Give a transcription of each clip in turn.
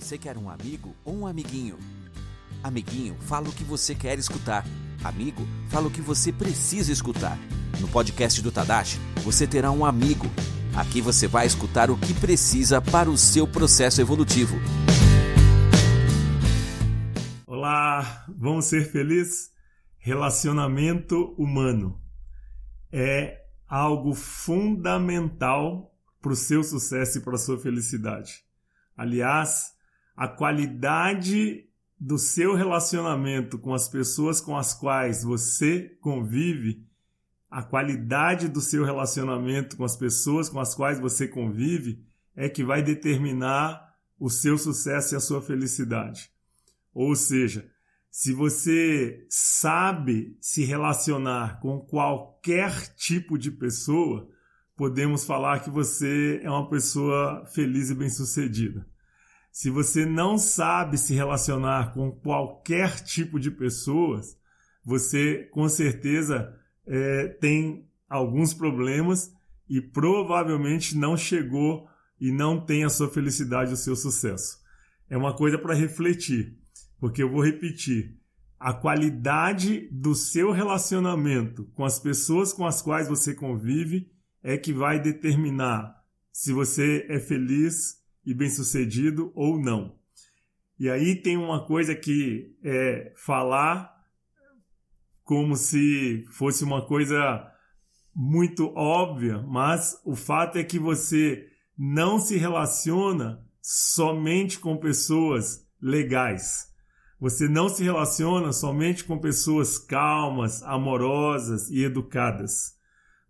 Você quer um amigo ou um amiguinho? Amiguinho, fala o que você quer escutar. Amigo, fala o que você precisa escutar. No podcast do Tadashi, você terá um amigo. Aqui você vai escutar o que precisa para o seu processo evolutivo. Olá, vamos ser felizes? Relacionamento humano é algo fundamental para o seu sucesso e para a sua felicidade. Aliás, a qualidade do seu relacionamento com as pessoas com as quais você convive, a qualidade do seu relacionamento com as pessoas com as quais você convive é que vai determinar o seu sucesso e a sua felicidade. Ou seja, se você sabe se relacionar com qualquer tipo de pessoa, podemos falar que você é uma pessoa feliz e bem-sucedida. Se você não sabe se relacionar com qualquer tipo de pessoas, você com certeza é, tem alguns problemas e provavelmente não chegou e não tem a sua felicidade, o seu sucesso. É uma coisa para refletir porque eu vou repetir. A qualidade do seu relacionamento com as pessoas com as quais você convive é que vai determinar se você é feliz e bem-sucedido ou não. E aí tem uma coisa que é falar como se fosse uma coisa muito óbvia, mas o fato é que você não se relaciona somente com pessoas legais. Você não se relaciona somente com pessoas calmas, amorosas e educadas.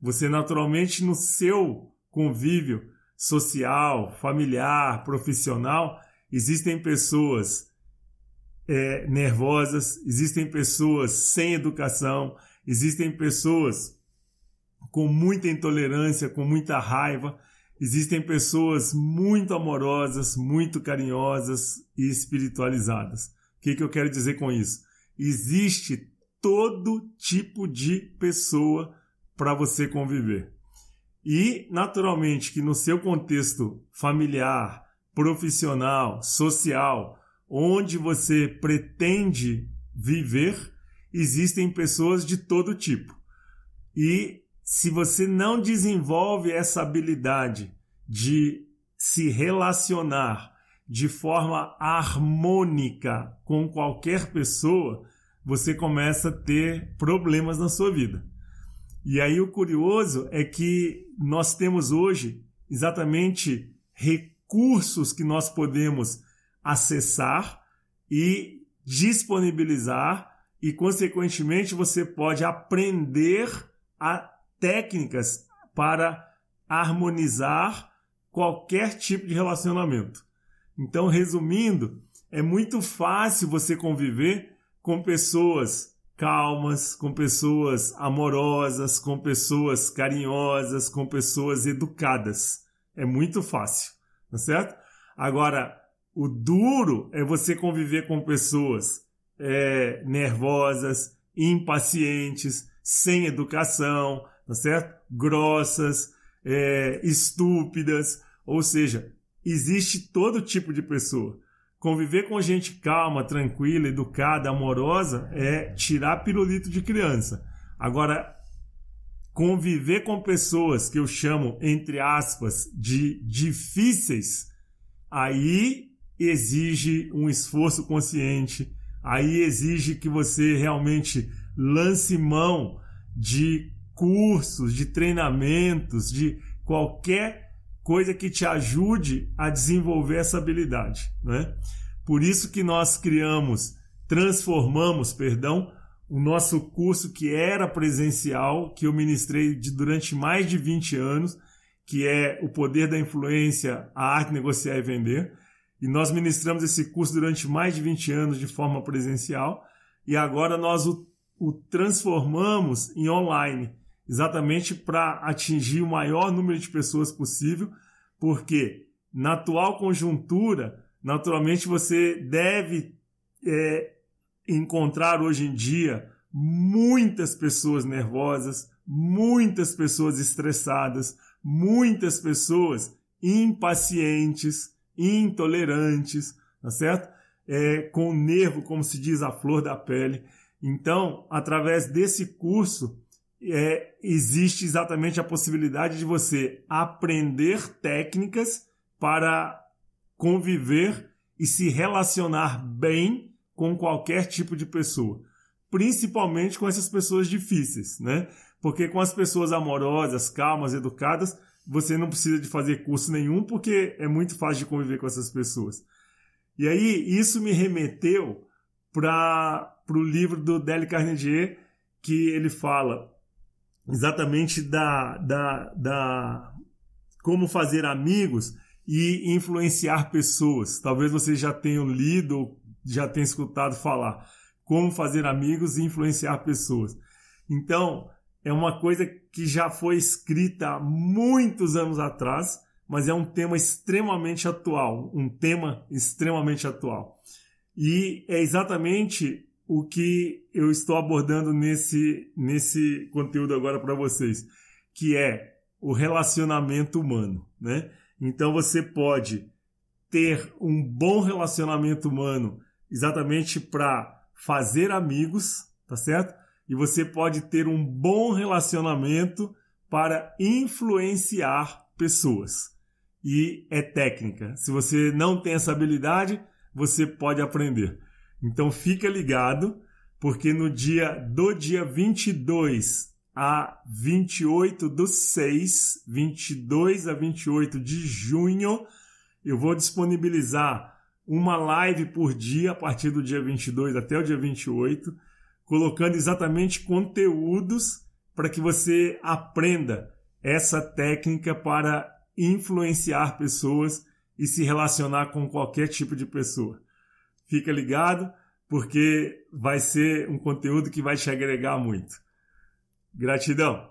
Você naturalmente no seu convívio social, familiar, profissional, existem pessoas é, nervosas, existem pessoas sem educação, existem pessoas com muita intolerância, com muita raiva, existem pessoas muito amorosas, muito carinhosas e espiritualizadas. O que, que eu quero dizer com isso? Existe todo tipo de pessoa para você conviver. E, naturalmente, que no seu contexto familiar, profissional, social, onde você pretende viver, existem pessoas de todo tipo. E se você não desenvolve essa habilidade de se relacionar de forma harmônica com qualquer pessoa, você começa a ter problemas na sua vida. E aí o curioso é que nós temos hoje exatamente recursos que nós podemos acessar e disponibilizar e consequentemente você pode aprender a técnicas para harmonizar qualquer tipo de relacionamento. Então, resumindo, é muito fácil você conviver com pessoas calmas, com pessoas amorosas, com pessoas carinhosas, com pessoas educadas. É muito fácil, tá certo? Agora, o duro é você conviver com pessoas é, nervosas, impacientes, sem educação, tá certo? Grossas, é, estúpidas, ou seja, existe todo tipo de pessoa. Conviver com gente calma, tranquila, educada, amorosa é tirar pirulito de criança. Agora, conviver com pessoas que eu chamo, entre aspas, de difíceis, aí exige um esforço consciente, aí exige que você realmente lance mão de cursos, de treinamentos, de qualquer coisa que te ajude a desenvolver essa habilidade, né? Por isso que nós criamos, transformamos, perdão, o nosso curso que era presencial, que eu ministrei de, durante mais de 20 anos, que é o poder da influência, a arte negociar e vender. E nós ministramos esse curso durante mais de 20 anos de forma presencial e agora nós o, o transformamos em online exatamente para atingir o maior número de pessoas possível, porque na atual conjuntura, naturalmente você deve é, encontrar hoje em dia muitas pessoas nervosas, muitas pessoas estressadas, muitas pessoas impacientes, intolerantes, tá certo? É, com o nervo, como se diz, a flor da pele. Então, através desse curso, é, existe exatamente a possibilidade de você aprender técnicas para conviver e se relacionar bem com qualquer tipo de pessoa, principalmente com essas pessoas difíceis, né? Porque com as pessoas amorosas, calmas, educadas, você não precisa de fazer curso nenhum, porque é muito fácil de conviver com essas pessoas. E aí, isso me remeteu para o livro do Dale Carnegie, que ele fala exatamente da, da, da como fazer amigos e influenciar pessoas. Talvez você já tenha lido já tenha escutado falar como fazer amigos e influenciar pessoas. Então, é uma coisa que já foi escrita há muitos anos atrás, mas é um tema extremamente atual, um tema extremamente atual. E é exatamente o que eu estou abordando nesse, nesse conteúdo agora para vocês, que é o relacionamento humano, né? Então você pode ter um bom relacionamento humano exatamente para fazer amigos, tá certo? E você pode ter um bom relacionamento para influenciar pessoas. E é técnica. Se você não tem essa habilidade, você pode aprender. Então fica ligado, porque no dia do dia 22 a 28 do 6, 22 a 28 de junho, eu vou disponibilizar uma live por dia a partir do dia 22 até o dia 28 colocando exatamente conteúdos para que você aprenda essa técnica para influenciar pessoas e se relacionar com qualquer tipo de pessoa. Fica ligado, porque vai ser um conteúdo que vai te agregar muito. Gratidão!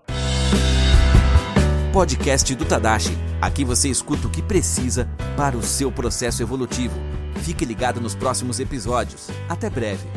Podcast do Tadashi. Aqui você escuta o que precisa para o seu processo evolutivo. Fique ligado nos próximos episódios. Até breve!